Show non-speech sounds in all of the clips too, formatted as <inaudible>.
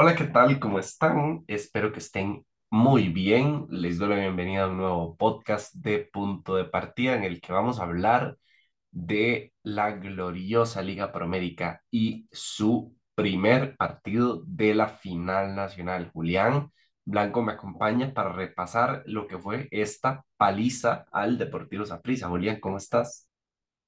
Hola, ¿qué tal? ¿Cómo están? Espero que estén muy bien. Les doy la bienvenida a un nuevo podcast de Punto de Partida en el que vamos a hablar de la gloriosa Liga Promérica y su primer partido de la final nacional. Julián Blanco me acompaña para repasar lo que fue esta paliza al Deportivo Saprissa. Julián, ¿cómo estás?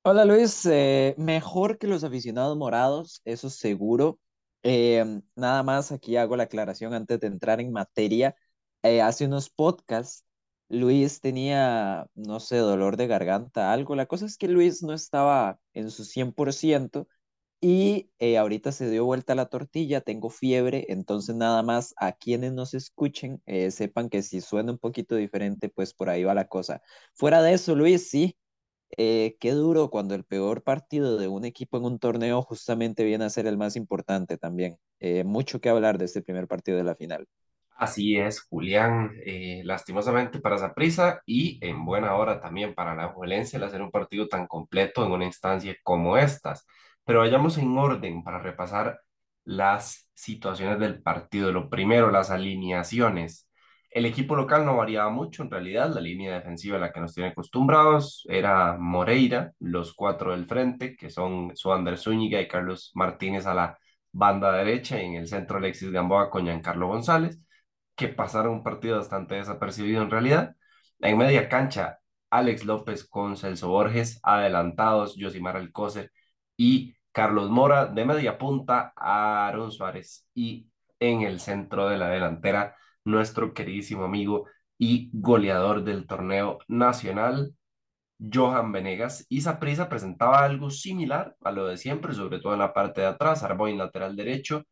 Hola Luis, eh, mejor que los aficionados morados, eso seguro. Em, nada más aquí hago la aclaración antes de entrar en materia. Eh, hace unos podcasts, Luis tenía, no sé, dolor de garganta, algo. La cosa es que Luis no estaba en su 100% y eh, ahorita se dio vuelta la tortilla, tengo fiebre, entonces nada más a quienes nos escuchen sepan que si suena un poquito diferente, pues por ahí va la cosa. Fuera de eso, Luis, sí. Eh, qué duro cuando el peor partido de un equipo en un torneo justamente viene a ser el más importante también. Eh, mucho que hablar de este primer partido de la final. Así es, Julián, eh, lastimosamente para Saprissa y en buena hora también para la Juelense el hacer un partido tan completo en una instancia como estas. Pero vayamos en orden para repasar las situaciones del partido. Lo primero, las alineaciones. El equipo local no variaba mucho, en realidad, la línea defensiva a la que nos tiene acostumbrados era Moreira, los cuatro del frente, que son Suander Zúñiga y Carlos Martínez a la banda derecha, y en el centro Alexis Gamboa con Giancarlo González, que pasaron un partido bastante desapercibido en realidad. En media cancha, Alex López con Celso Borges, adelantados Josimar Alcócer y Carlos Mora, de media punta, Aaron Suárez, y en el centro de la delantera, nuestro queridísimo amigo y goleador del torneo nacional, Johan Venegas. Y Saprissa presentaba algo similar a lo de siempre, sobre todo en la parte de atrás, Arboin lateral derecho,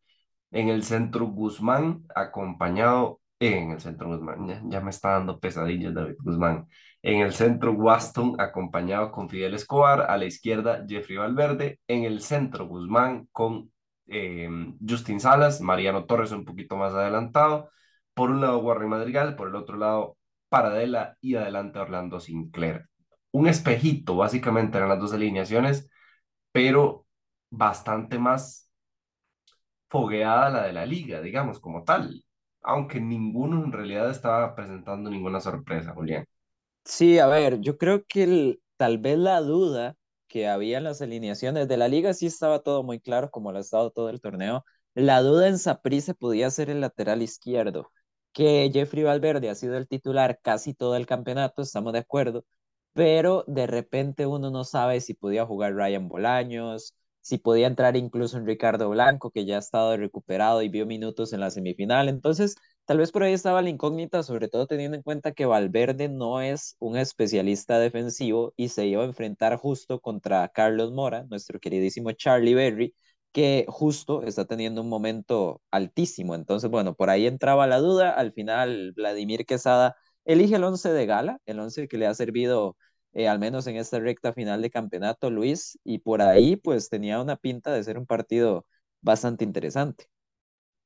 en el centro Guzmán, acompañado en el centro Guzmán, ya, me está dando pesadillas David Guzmán. En el centro Waston, acompañado con Fidel Escobar, a la izquierda Jeffrey Valverde, en el centro Guzmán con eh, Justin Salas, Mariano Torres un poquito más adelantado, por un lado, Warren Madrigal, por el otro lado, Paradela y adelante Orlando Sinclair. Un espejito, básicamente, eran las dos alineaciones, pero bastante más fogueada la de la liga, digamos, como tal. Aunque ninguno en realidad estaba presentando ninguna sorpresa, Julián. Sí, a ver, yo creo que tal vez la duda que había en las alineaciones de la liga sí estaba todo muy claro, como lo ha estado todo el torneo. La duda en se podía ser el lateral izquierdo que Jeffrey Valverde ha sido el titular casi todo el campeonato, estamos de acuerdo, pero de repente uno no sabe si podía jugar Ryan Bolaños, si podía entrar incluso en Ricardo Blanco, que ya ha estado recuperado y vio minutos en la semifinal. Entonces, tal vez por ahí estaba la incógnita, sobre todo teniendo en cuenta que Valverde no es un especialista defensivo y se iba a enfrentar justo contra Carlos Mora, nuestro queridísimo Charlie Berry, que justo está teniendo un momento altísimo. Entonces, bueno, por ahí entraba la duda. Al final, Vladimir Quesada elige el 11 de gala, el 11 que le ha servido eh, al menos en esta recta final de campeonato, Luis, y por ahí pues tenía una pinta de ser un partido bastante interesante.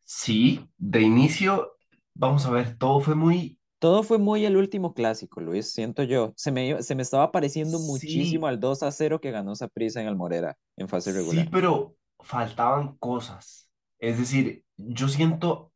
Sí, de inicio, vamos a ver, todo fue muy... Todo fue muy el último clásico, Luis, siento yo. Se me, se me estaba pareciendo muchísimo Sí, al 2 a 0 que ganó Saprissa en el Morera en fase sí, regular. pero faltaban cosas. Es decir, yo siento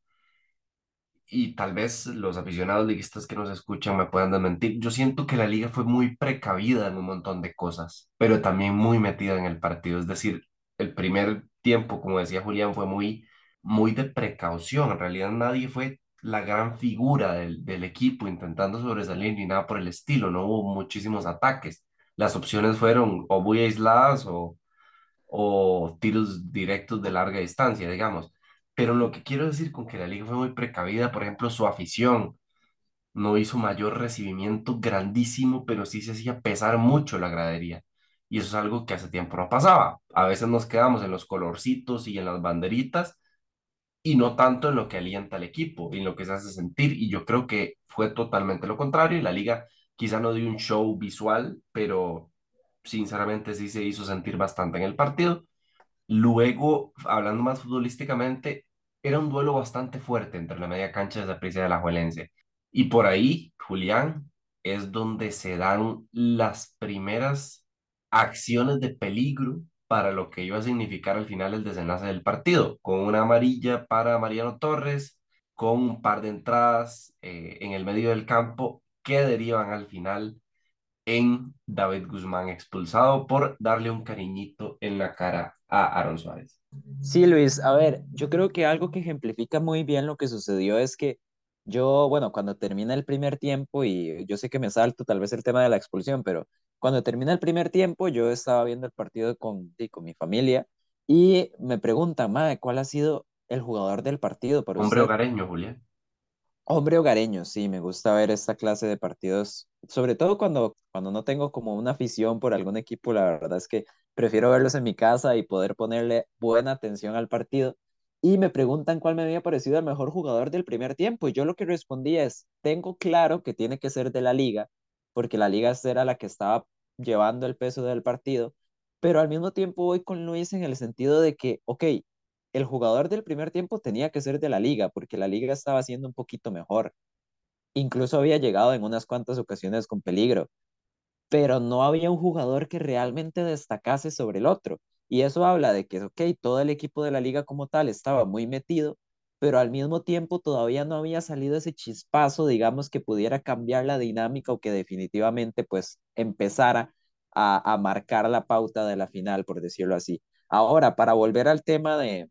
y tal vez los aficionados liguistas que nos escuchan me puedan desmentir, yo siento que la liga fue muy precavida en un montón de cosas, pero también muy metida en el partido. Es decir, el primer tiempo, como decía Julián, fue muy, muy de precaución. En realidad nadie fue la gran figura del, del equipo intentando sobresalir ni nada por el estilo. No hubo muchísimos ataques. Las opciones fueron o muy aisladas o, o tiros directos de larga distancia, digamos. Pero lo que quiero decir con que la liga fue muy precavida, por ejemplo, su afición no hizo mayor recibimiento grandísimo, pero sí se hacía pesar mucho la gradería. Y eso es algo que hace tiempo no pasaba. A veces nos quedamos en los colorcitos y en las banderitas y no tanto en lo que alienta al equipo en lo que se hace sentir. Y yo creo que fue totalmente lo contrario. Y la liga quizá no dio un show visual, pero sinceramente sí se hizo sentir bastante en el partido. Luego, hablando más futbolísticamente, era un duelo bastante fuerte entre la media cancha de Saprissa y de la Alajuelense. Y por ahí, Julián, es donde se dan las primeras acciones de peligro para lo que iba a significar al final el desenlace del partido, con una amarilla para Mariano Torres, con un par de entradas eh, en el medio del campo que derivan al final en David Guzmán expulsado por darle un cariñito en la cara a Aaron Suárez. Sí, Luis, a ver, yo creo que algo que ejemplifica muy bien lo que sucedió es que yo, bueno, cuando termina el primer tiempo, y yo sé que me salto tal vez el tema de la expulsión, pero cuando termina el primer tiempo, yo estaba viendo el partido con, con mi familia y me preguntan, madre, ¿cuál ha sido el jugador del partido para Hombre usted? hogareño, Julián. Hombre hogareño, sí, me gusta ver esta clase de partidos, sobre todo cuando, cuando no tengo como una afición por algún equipo, la verdad es que prefiero verlos en mi casa y poder ponerle buena atención al partido. Y me preguntan cuál me había parecido el mejor jugador del primer tiempo, y yo lo que respondí es, tengo claro que tiene que ser de la liga, porque la liga era la que estaba llevando el peso del partido, pero al mismo tiempo voy con Luis en el sentido de que, ok, el jugador del primer tiempo tenía que ser de la liga, porque la liga estaba siendo un poquito mejor. Incluso había llegado en unas cuantas ocasiones con peligro, pero no había un jugador que realmente destacase sobre el otro. Y eso habla de que, ok, todo el equipo de la liga como tal estaba muy metido, pero al mismo tiempo todavía no había salido ese chispazo, digamos, que pudiera cambiar la dinámica o que definitivamente pues empezara a, a marcar la pauta de la final, por decirlo así. Ahora, para volver al tema de,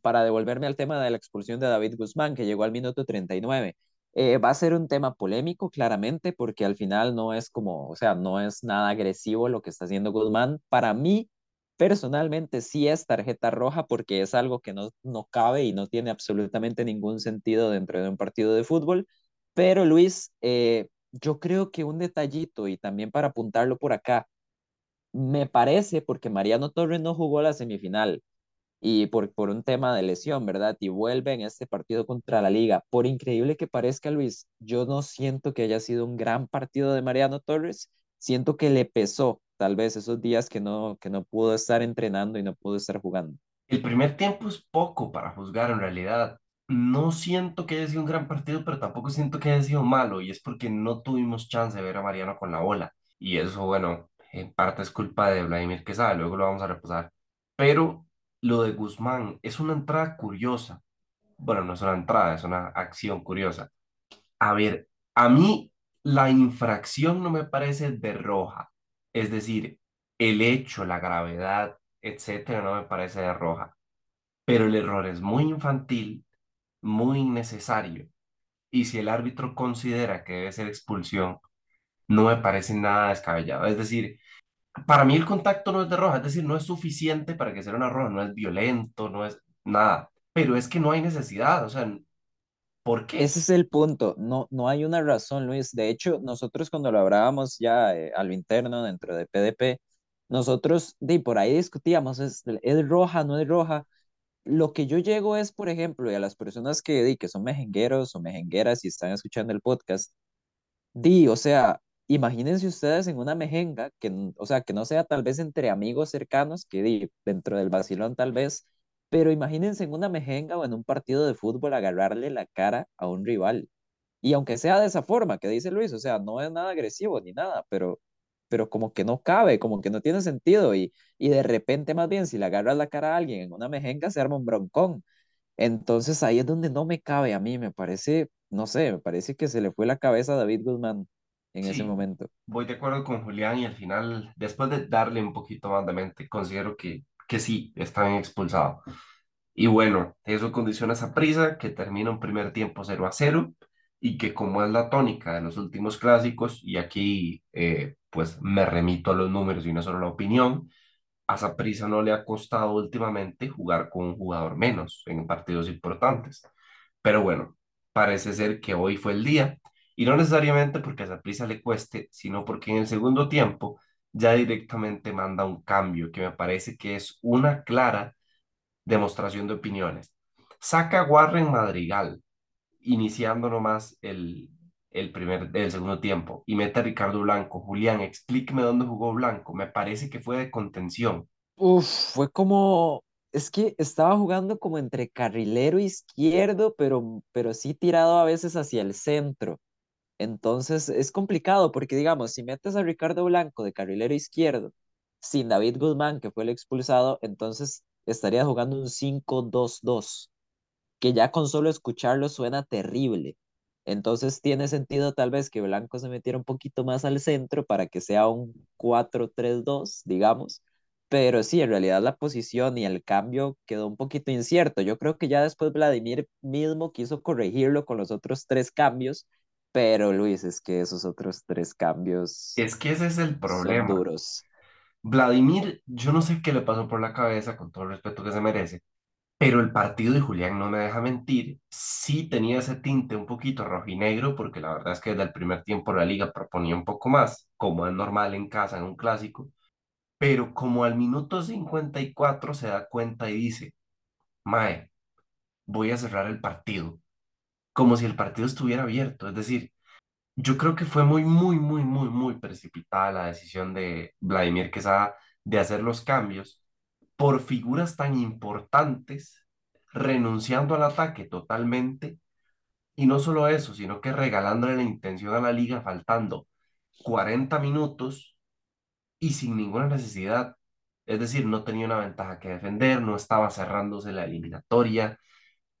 para devolverme al tema de la expulsión de David Guzmán, que llegó al minuto 39. Eh, va a ser un tema polémico, claramente, porque al final no es como, o sea, no es nada agresivo lo que está haciendo Guzmán. Para mí, personalmente, sí es tarjeta roja porque es algo que no, no cabe y no tiene absolutamente ningún sentido dentro de un partido de fútbol. Pero Luis, eh, yo creo que un detallito y también para apuntarlo por acá, me parece, porque Mariano Torres no jugó la semifinal, y por, por un tema de lesión, ¿verdad? Y vuelve en este partido contra la liga. Por increíble que parezca, Luis, yo no siento que haya sido un gran partido de Mariano Torres, siento que le pesó tal vez esos días que no, que no pudo estar entrenando y no pudo estar jugando. El primer tiempo es poco para juzgar en realidad. No siento que haya sido un gran partido, pero tampoco siento que haya sido malo, y es porque no tuvimos chance de ver a Mariano con la bola. Y eso, bueno, en parte es culpa de Vladimir Quesada, luego lo vamos a repasar. Pero lo de Guzmán es una entrada curiosa. Bueno, no es una entrada, es una acción curiosa. A ver, a mí la infracción no me parece de roja. Es decir, el hecho, la gravedad, etcétera, no me parece de roja. Pero el error es muy infantil, muy innecesario. Y si el árbitro considera que debe ser expulsión, no me parece nada descabellado. Es decir, para mí el contacto no es de roja, es decir, no es suficiente para que sea una roja, no es violento, no es nada. Pero es que no hay necesidad, o sea, ¿por qué? Ese es el punto, no, no hay una razón, Luis. De hecho, nosotros cuando lo hablábamos ya eh, a lo interno dentro de PDP, nosotros de por ahí discutíamos, ¿es, es roja, no es roja? Lo que yo llego es, por ejemplo, y a las personas que, di, que son mejengueros o mejengueras y están escuchando el podcast, Di, o sea, imagínense ustedes en una mejenga, que, o sea, que no sea tal vez entre amigos cercanos, que dentro del vacilón tal vez, pero imagínense en una mejenga o en un partido de fútbol agarrarle la cara a un rival. Y aunque sea de esa forma que dice Luis, o sea, no es nada agresivo ni nada, pero, pero como que no cabe, como que no tiene sentido. Y, y de repente, más bien, si le agarras la cara a alguien en una mejenga, se arma un broncón. Entonces ahí es donde no me cabe a mí, me parece, no sé, me parece que se le fue la cabeza a David Guzmán en ese momento. voy de acuerdo con Julián y al final, después de darle un poquito más de mente, considero que, que sí, está bien expulsado. Y bueno, eso condiciona esa prisa que termina un primer tiempo cero a cero y que como es la tónica de los últimos clásicos, y aquí eh, pues me remito a los números y no solo la opinión, a Saprissa no le ha costado últimamente jugar con un jugador menos en partidos importantes. Pero bueno, parece ser que hoy fue el día, y no necesariamente porque a Saprissa le cueste, sino porque en el segundo tiempo ya directamente manda un cambio que me parece que es una clara demostración de opiniones. Saca Warren Madrigal, iniciando nomás el, el, primer, el segundo tiempo, y mete a Ricardo Blanco. Julián, explíqueme dónde jugó Blanco. Me parece que fue de contención. Uf, fue como, es que estaba jugando como entre carrilero izquierdo, pero, pero sí tirado a veces hacia el centro. Entonces es complicado porque, digamos, si metes a Ricardo Blanco de carrilero izquierdo, sin David Guzmán, que fue el expulsado, entonces estaría jugando un 5-2-2, que ya con solo escucharlo suena terrible. Entonces tiene sentido tal vez que Blanco se metiera un poquito más al centro para que sea un 4-3-2, digamos. Pero sí, en realidad la posición y el cambio quedó un poquito incierto. Yo creo que ya después Vladimir mismo quiso corregirlo con los otros tres cambios, pero Luis, es que esos otros tres cambios Es que ese es el son problema. duros. Vladimir, yo no sé qué le pasó por la cabeza, con todo el respeto que se merece, pero el partido de Julián no me deja mentir, sí tenía ese tinte un poquito rojinegro, porque la verdad es que desde el primer tiempo la liga proponía un poco más, como es normal en casa, en un clásico, pero como al minuto 54 se da cuenta y dice, Mae, voy a cerrar el partido, como si el partido estuviera abierto, es decir, yo creo que fue muy, muy, muy, muy, muy precipitada la decisión de Vladimir Quesada de hacer los cambios por figuras tan importantes, renunciando al ataque totalmente, y no solo eso, sino que regalándole la intención a la liga faltando 40 minutos y sin ninguna necesidad. Es decir, no tenía una ventaja que defender, no estaba cerrándose la eliminatoria.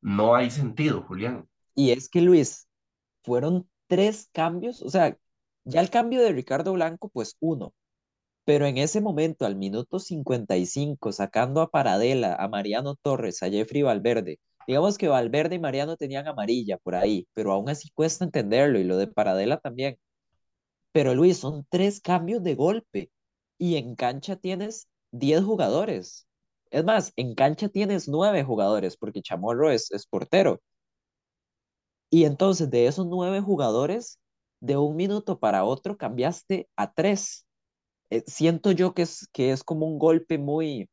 No hay sentido, Julián. Y es que Luis, fueron tres cambios, o sea, ya el cambio de Ricardo Blanco, pues uno, pero en ese momento, al minuto 55, sacando a Paradela, a Mariano Torres, a Jeffrey Valverde, digamos que Valverde y Mariano tenían amarilla por ahí, pero aún así cuesta entenderlo y lo de Paradela también. Pero Luis, son tres cambios de golpe y en cancha tienes 10 jugadores. Es más, en cancha tienes nueve jugadores porque Chamorro es, es portero. Y entonces de esos nueve jugadores, de un minuto para otro cambiaste a tres. Eh, siento yo que es, que es como un golpe muy,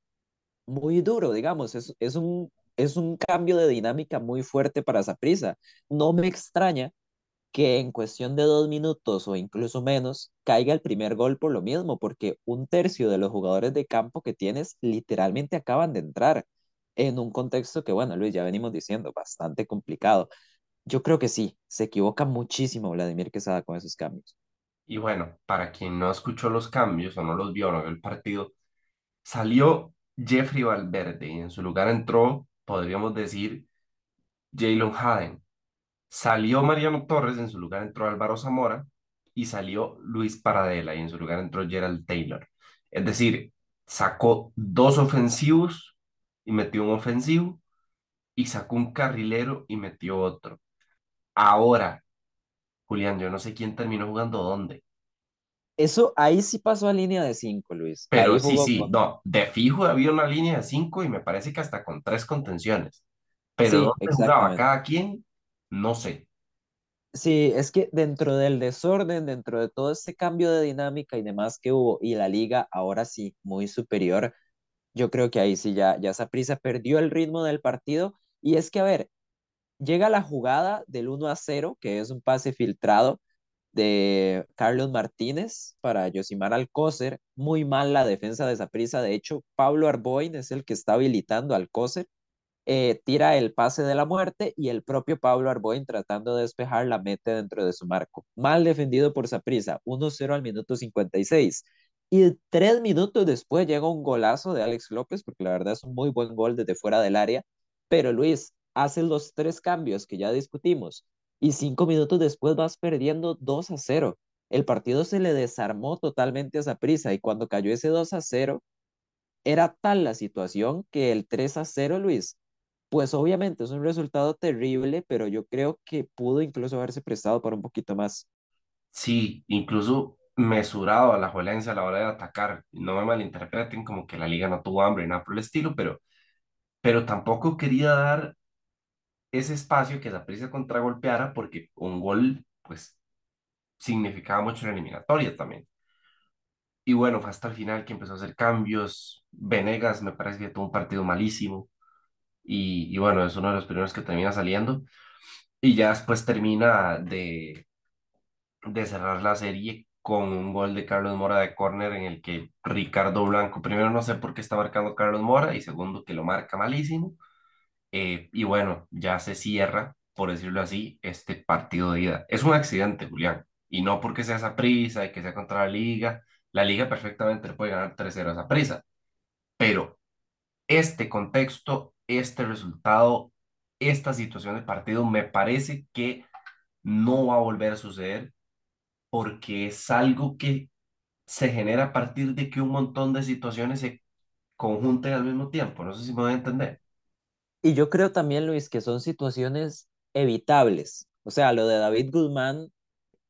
muy duro, digamos, es, es un, es un cambio de dinámica muy fuerte para Saprissa. No me extraña que en cuestión de dos minutos o incluso menos caiga el primer gol por lo mismo, porque un tercio de los jugadores de campo que tienes literalmente acaban de entrar en un contexto que, bueno, Luis, ya venimos diciendo, bastante complicado. Yo creo que sí, se equivoca muchísimo Vladimir Quesada con esos cambios. Y bueno, para quien no escuchó los cambios o no los vio, no vio el partido, salió Jeffrey Valverde y en su lugar entró, podríamos decir, Jalen Haden. Salió Mariano Torres, en su lugar entró Álvaro Zamora y salió Luis Paradela y en su lugar entró Gerald Taylor. Es decir, sacó dos ofensivos y metió un ofensivo y sacó un carrilero y metió otro. Ahora, Julián, yo no sé quién terminó jugando dónde, Eso ahí sí pasó a línea de cinco, Luis. pero Ahí sí, sí, con... no, de fijo había una línea de cinco y me parece que hasta con tres contenciones, pero Sí, dónde jugaba cada quien, no sé. Sí, es que dentro del desorden, dentro de todo este cambio de dinámica y demás que hubo, y la liga ahora sí, muy superior, yo creo que ahí sí ya, ya Saprissa perdió el ritmo del partido. Y es que, a ver, llega la jugada del uno a cero que es un pase filtrado de Carlos Martínez para Yosimar Alcócer. Muy mal la defensa de Saprissa. De hecho, Pablo Arboin es el que está habilitando a Alcócer eh, tira el pase de la muerte y el propio Pablo Arboin tratando de despejar la mete dentro de su marco. Mal defendido por Saprissa, 1-0 al minuto 56. Y tres minutos después llega un golazo de Alex López, porque la verdad es un muy buen gol desde fuera del área. Pero Luis hace los tres cambios que ya discutimos y cinco minutos después vas perdiendo 2 a 0. El partido se le desarmó totalmente a Saprissa y cuando cayó ese 2 a 0, era tal la situación que el 3 a 0, Luis, pues obviamente es un resultado terrible, pero yo creo que pudo incluso haberse prestado para un poquito más. Sí, incluso mesurado a la Juelense a la hora de atacar. No me malinterpreten como que la liga no tuvo hambre, nada por el estilo, pero, pero tampoco quería dar ese espacio que Saprissa contragolpeara porque un gol, pues, significaba mucho en la eliminatoria también. Y bueno, fue hasta el final que empezó a hacer cambios. Venegas me parece que tuvo un partido malísimo y, y bueno, es uno de los primeros que termina saliendo. Y ya después termina de, de cerrar la serie con un gol de Carlos Mora de córner en el que Ricardo Blanco, primero no sé por qué está marcando Carlos Mora y segundo que lo marca malísimo. Eh, y bueno, ya se cierra, por decirlo así, este partido de ida. Es un accidente, Julián, y no porque sea esa prisa y que sea contra la liga, La liga perfectamente puede ganar 3-0 a prisa, pero este contexto, este resultado, esta situación de partido me parece que no va a volver a suceder porque es algo que se genera a partir de que un montón de situaciones se conjunten al mismo tiempo. No sé si me voy a entender. Y yo creo también, Luis, que son situaciones evitables. O sea, lo de David Guzmán,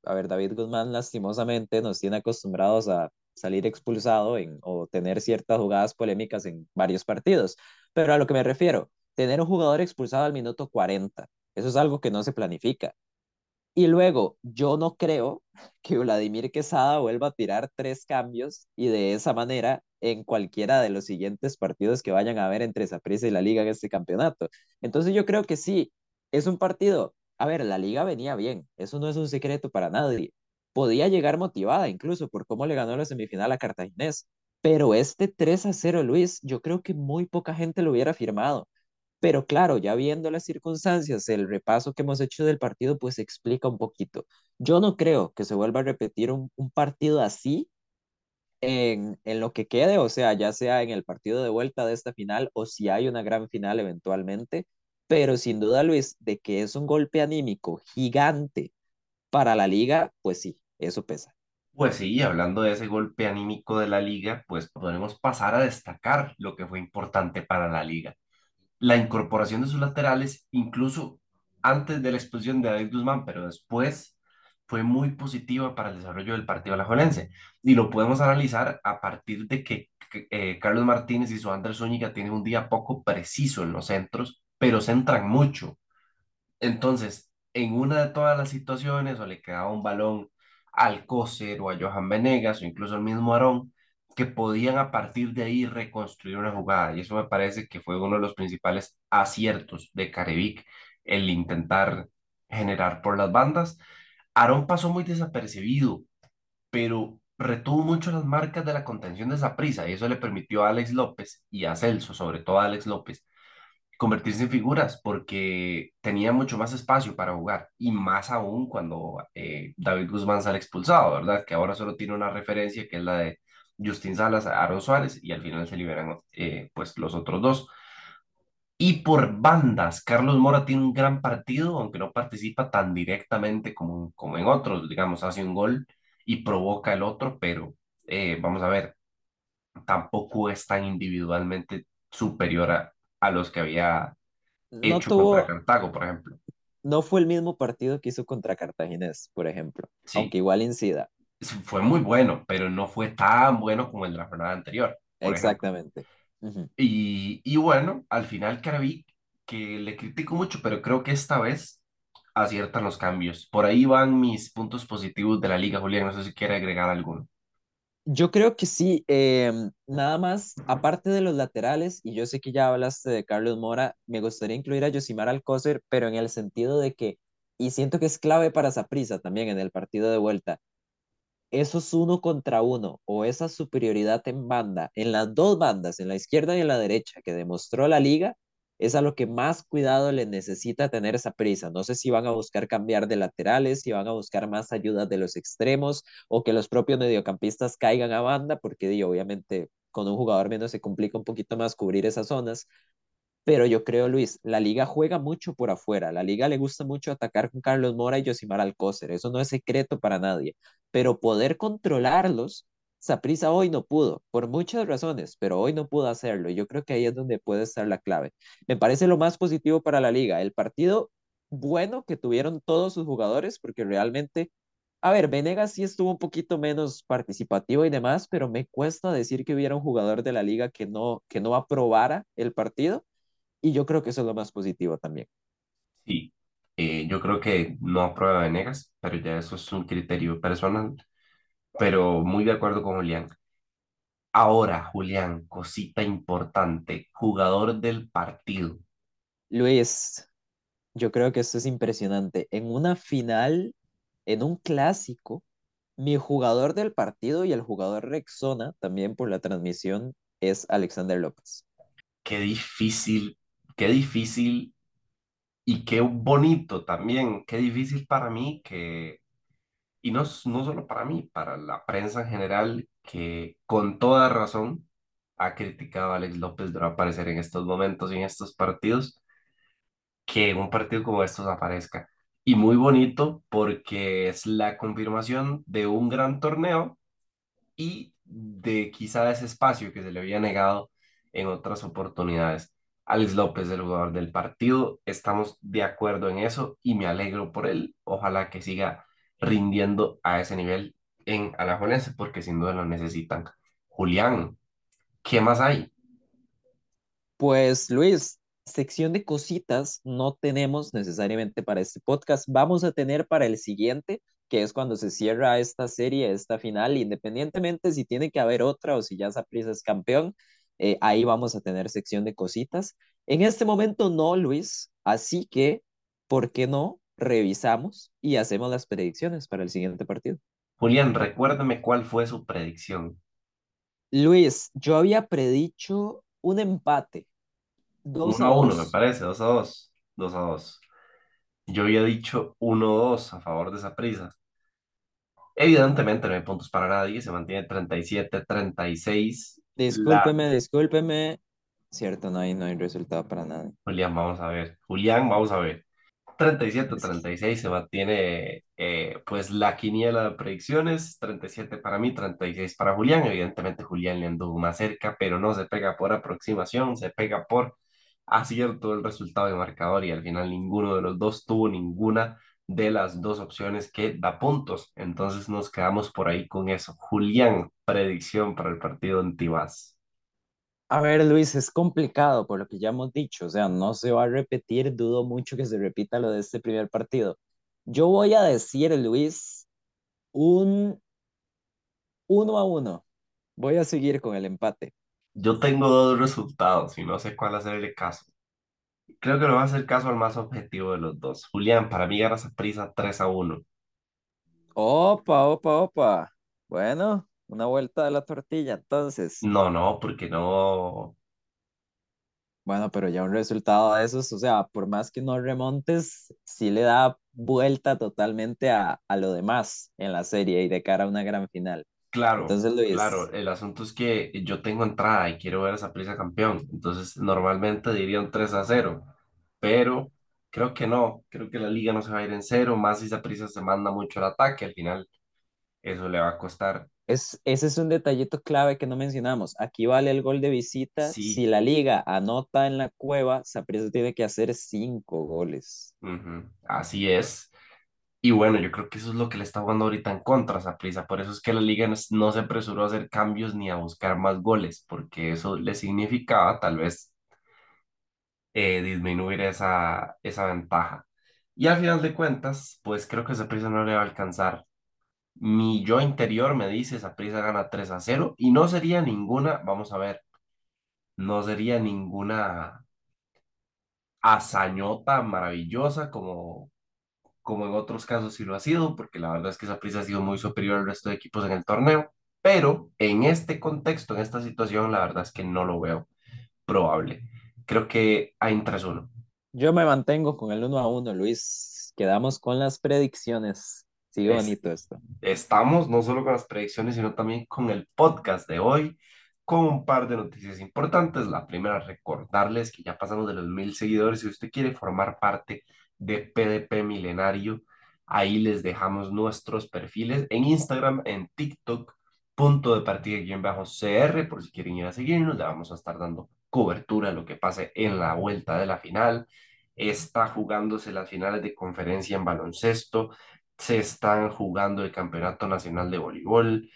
a ver, David Guzmán lastimosamente nos tiene acostumbrados a salir expulsado en, o tener ciertas jugadas polémicas en varios partidos. Pero a lo que me refiero, tener un jugador expulsado al minuto 40, eso es algo que no se planifica. Y luego, yo no creo <laughs> que Vladimir Quesada vuelva a tirar tres cambios y de esa manera en cualquiera de los siguientes partidos que vayan a haber entre Saprissa y la Liga en este campeonato. Entonces yo creo que sí, es un partido. A ver, la Liga venía bien, eso no es un secreto para nadie. Podía llegar motivada incluso por cómo le ganó la semifinal a Cartaginés, pero este 3 a 0, Luis, yo creo que muy poca gente lo hubiera firmado. Pero claro, ya viendo las circunstancias, el repaso que hemos hecho del partido, pues explica un poquito. Yo no creo que se vuelva a repetir un, un partido así en, en lo que quede, o sea, ya sea en el partido de vuelta de esta final o si hay una gran final eventualmente, pero sin duda, Luis, de que es un golpe anímico gigante para la liga, pues sí, eso pesa. Pues sí, hablando de ese golpe anímico de la liga, pues podemos pasar a destacar lo que fue importante para la liga. La incorporación de sus laterales, incluso antes de la expulsión de David Guzmán, pero después fue muy positiva para el desarrollo del partido alajuelense. Y lo podemos analizar a partir de que, eh, Carlos Martínez y su Andrés Zúñiga tienen un día poco preciso en los centros, pero centran mucho. Entonces, en una de todas las situaciones, o le quedaba un balón al Coser o a Johan Venegas o incluso al mismo Aarón, que podían a partir de ahí reconstruir una jugada. Y eso me parece que fue uno de los principales aciertos de Carevic, el intentar generar por las bandas. Aarón pasó muy desapercibido, pero retuvo mucho las marcas de la contención de esa prisa y eso le permitió a Alex López y a Celso, sobre todo a Alex López, convertirse en figuras porque tenía mucho más espacio para jugar y más aún cuando eh, David Guzmán sale expulsado, ¿verdad? Que ahora solo tiene una referencia que es la de Justin Salas, Aaron Suárez y al final se liberan eh, pues los otros dos. Y por bandas, Carlos Mora tiene un gran partido, aunque no participa tan directamente como, como en otros, digamos, hace un gol y provoca el otro, pero eh, vamos a ver, tampoco es tan individualmente superior a, a los que había No hecho contra Cartago, por ejemplo. no fue el mismo partido que hizo contra Cartaginés, por ejemplo, aunque igual incida. Fue muy bueno, pero no fue tan bueno como el de la jornada anterior. Exactamente. Y, y bueno, al final Caraví, que le critico mucho, pero creo que esta vez aciertan los cambios. Por ahí van mis puntos positivos de la liga, Julián. No sé si quiere agregar alguno. Yo creo que sí, em, nada más, aparte de los laterales, y yo sé que ya hablaste de Carlos Mora, me gustaría incluir a Yosimar Alcócer, pero en el sentido de que, y siento que es clave para Saprissa también en el partido de vuelta, esos uno contra uno o esa superioridad en banda, en las dos bandas, en la izquierda y en la derecha, que demostró la liga, es a lo que más cuidado le necesita tener esa prisa. No sé si van a buscar cambiar de laterales, si van a buscar más ayuda de los extremos o que los propios mediocampistas caigan a banda, porque obviamente con un jugador menos se complica un poquito más cubrir esas zonas, pero yo creo, Luis, la liga juega mucho por afuera. La liga le gusta mucho atacar con Carlos Mora y Josimar Alcócer. Eso no es secreto para nadie. Pero poder controlarlos, Saprissa hoy no pudo, por muchas razones, pero hoy no pudo hacerlo. Yo creo que ahí es donde puede estar la clave. Me parece lo más positivo para la liga. El partido bueno que tuvieron todos sus jugadores, porque realmente, a ver, Venegas sí estuvo un poquito menos participativo y demás, pero me cuesta decir que hubiera un jugador de la liga que no, que no aprobara el partido y yo creo que eso es lo más positivo también. Sí, eh, yo creo que no aprueba Venegas, pero ya eso es un criterio personal. Pero muy de acuerdo con Julián. Ahora, Julián, cosita importante, jugador del partido. Luis, yo creo que esto es impresionante. En una final, en un clásico, mi jugador del partido y el jugador Rexona, también por la transmisión, es Alexander López. Qué difícil, qué difícil y qué bonito también, qué difícil para mí que, y no, no solo para mí, para la prensa en general, que con toda razón ha criticado a Alex López de no aparecer en estos momentos y en estos partidos, que un partido como estos aparezca. Y muy bonito porque es la confirmación de un gran torneo y de quizá ese espacio que se le había negado en otras oportunidades. Alex López, el jugador del partido, estamos de acuerdo en eso y me alegro por él. Ojalá que siga rindiendo a ese nivel en Alajuelense porque sin duda lo necesitan. Julián, ¿qué más hay? Pues Luis, sección de cositas no tenemos necesariamente para este podcast. Vamos a tener para el siguiente, que es cuando se cierra esta serie, esta final, independientemente si tiene que haber otra o si ya Saprissa es campeón, eh, ahí vamos a tener sección de cositas. En este momento no, Luis, así que, ¿por qué no revisamos y hacemos las predicciones para el siguiente partido? Julián, recuérdame cuál fue su predicción. Luis, yo había predicho un empate, dos Uno a a uno, me dos. parece, dos a dos, dos a dos. Yo había dicho uno a dos a favor de esa prisa. Evidentemente no hay puntos para nadie, se mantiene 37-36. La... Discúlpeme, discúlpeme. Cierto, no hay, no hay resultado para nada. Julián, vamos a ver. Julián, vamos a ver. Es- 37-36 se mantiene eh, pues la quiniela de predicciones, 37 para mí, 36 para Julián. Evidentemente Julián le anduvo más cerca, pero no se pega por aproximación, se pega por acierto el resultado de marcador y al final ninguno de los dos tuvo ninguna de las dos opciones que da puntos. Entonces nos quedamos por ahí con eso. Julián, predicción para el partido en Tibás. A ver, Luis, es complicado por lo que ya hemos dicho. O sea, no se va a repetir. Dudo mucho que se repita lo de este primer partido. Yo voy a decir, Luis, un uno a uno. Voy a seguir con el empate. Yo tengo dos resultados y no sé cuál hacerle caso. Creo que le va a hacer caso al más objetivo de los dos. Julián, para mí gana esa prisa 3 a uno. Opa, opa, opa. Bueno, una vuelta de la tortilla, entonces. No, no, porque no. Bueno, pero ya un resultado de esos, o sea, por más que no remontes, sí le da vuelta totalmente a, a lo demás en la serie y de cara a una gran final. Claro, Entonces, claro. Luis, El asunto es que yo tengo entrada y quiero ver a esa prisa campeón. Entonces, normalmente diría un 3 a cero, Pero creo que no. Creo que la liga no se va a ir en cero. Más si prisa se manda mucho al ataque. Al final, eso le va a costar. es, ese es un detallito clave que no mencionamos. Aquí vale el gol de visita. Si Sí. la liga anota en la cueva, Saprissa tiene que hacer cinco goles. ujú, Así es. Y bueno, yo creo que eso es lo que le está jugando ahorita en contra a Saprissa. Por eso es que la liga no, no se apresuró a hacer cambios ni a buscar más goles, porque eso le significaba tal vez eh, disminuir esa, esa ventaja. Y al final de cuentas, pues creo que Saprissa no le va a alcanzar. Mi yo interior me dice Saprissa gana 3 a cero y no sería ninguna, vamos a ver, no sería ninguna hazañota maravillosa como como en otros casos sí lo ha sido, porque la verdad es que Saprissa ha sido muy superior al resto de equipos en el torneo, pero en este contexto, en esta situación, la verdad es que no lo veo probable. Creo que hay un 3-1. Yo me mantengo con el uno a uno, Luis. Quedamos con las predicciones. Sigue Es, bonito esto. estamos no solo con las predicciones, sino también con el podcast de hoy, con un par de noticias importantes. La primera, recordarles que ya pasamos de los mil seguidores. Si usted quiere formar parte de PDP Milenario, ahí les dejamos nuestros perfiles en Instagram, en TikTok, punto de partida guion bajo CR, por si quieren ir a seguirnos, le vamos a estar dando cobertura a lo que pase en la vuelta de la final. Está jugándose las finales de conferencia en baloncesto se están jugando el Campeonato Nacional de Voleibol,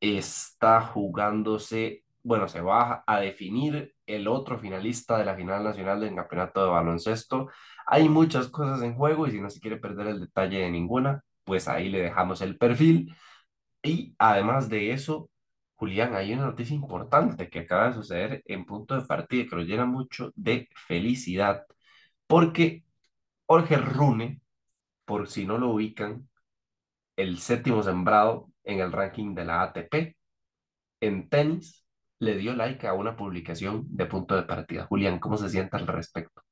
está jugándose, bueno, se va a definir el otro finalista de la final nacional del Campeonato de Baloncesto. Hay muchas cosas en juego y si no se quiere perder el detalle de ninguna, pues ahí le dejamos el perfil. Y además de eso, Julián, hay una noticia importante que acaba de suceder en punto de partida que nos llena mucho de felicidad, porque Jorge Rune, por si no lo ubican, el séptimo sembrado en el ranking de la ATP en tenis, le dio like a una publicación de punto de partida. Julián, ¿cómo se siente al respecto?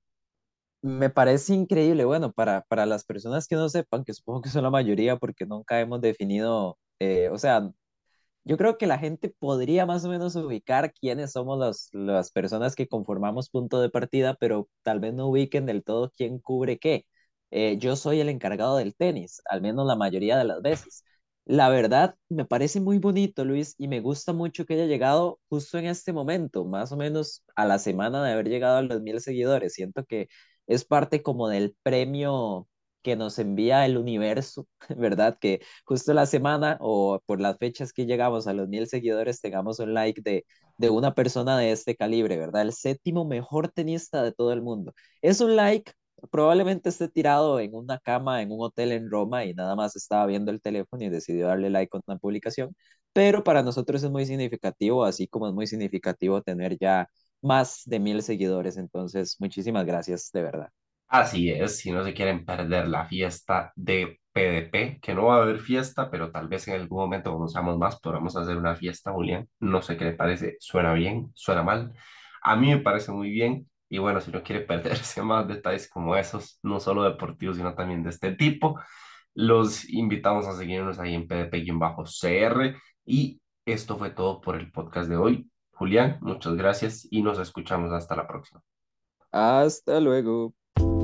Me parece increíble, bueno, para, para las personas que no sepan, que supongo que son la mayoría porque nunca hemos definido, eh, o sea, yo creo que la gente podría más o menos ubicar quiénes somos los, las personas que conformamos punto de partida, pero tal vez no ubiquen del todo quién cubre qué. Eh, yo soy el encargado del tenis, al menos la mayoría de las veces. La verdad, me parece muy bonito, Luis, y me gusta mucho que haya llegado justo en este momento, más o menos a la semana de haber llegado a los mil seguidores. Siento que es parte como del premio que nos envía el universo, <laughs> ¿verdad? Que justo la semana o por las fechas que llegamos a los mil seguidores tengamos un like de, de una persona de este calibre, ¿verdad? El séptimo mejor tenista de todo el mundo. Es un like, probablemente esté tirado en una cama en un hotel en Roma y nada más estaba viendo el teléfono y decidió darle like a una publicación, pero para nosotros es muy significativo, así como es muy significativo tener ya más de mil seguidores. Entonces, muchísimas gracias, de verdad. Así es, si no se quieren perder la fiesta de PDP, que no va a haber fiesta, pero tal vez en algún momento cuando seamos más podamos hacer una fiesta, Julián. No sé qué le parece, suena bien, suena mal. A mí me parece muy bien. Y bueno, si no quiere <laughs> perderse más detalles como esos, no solo deportivos, sino también de este tipo, los invitamos a seguirnos ahí en PDP-CR. Y esto fue todo por el podcast de hoy. Julián, muchas gracias y nos escuchamos hasta la próxima. Hasta luego. you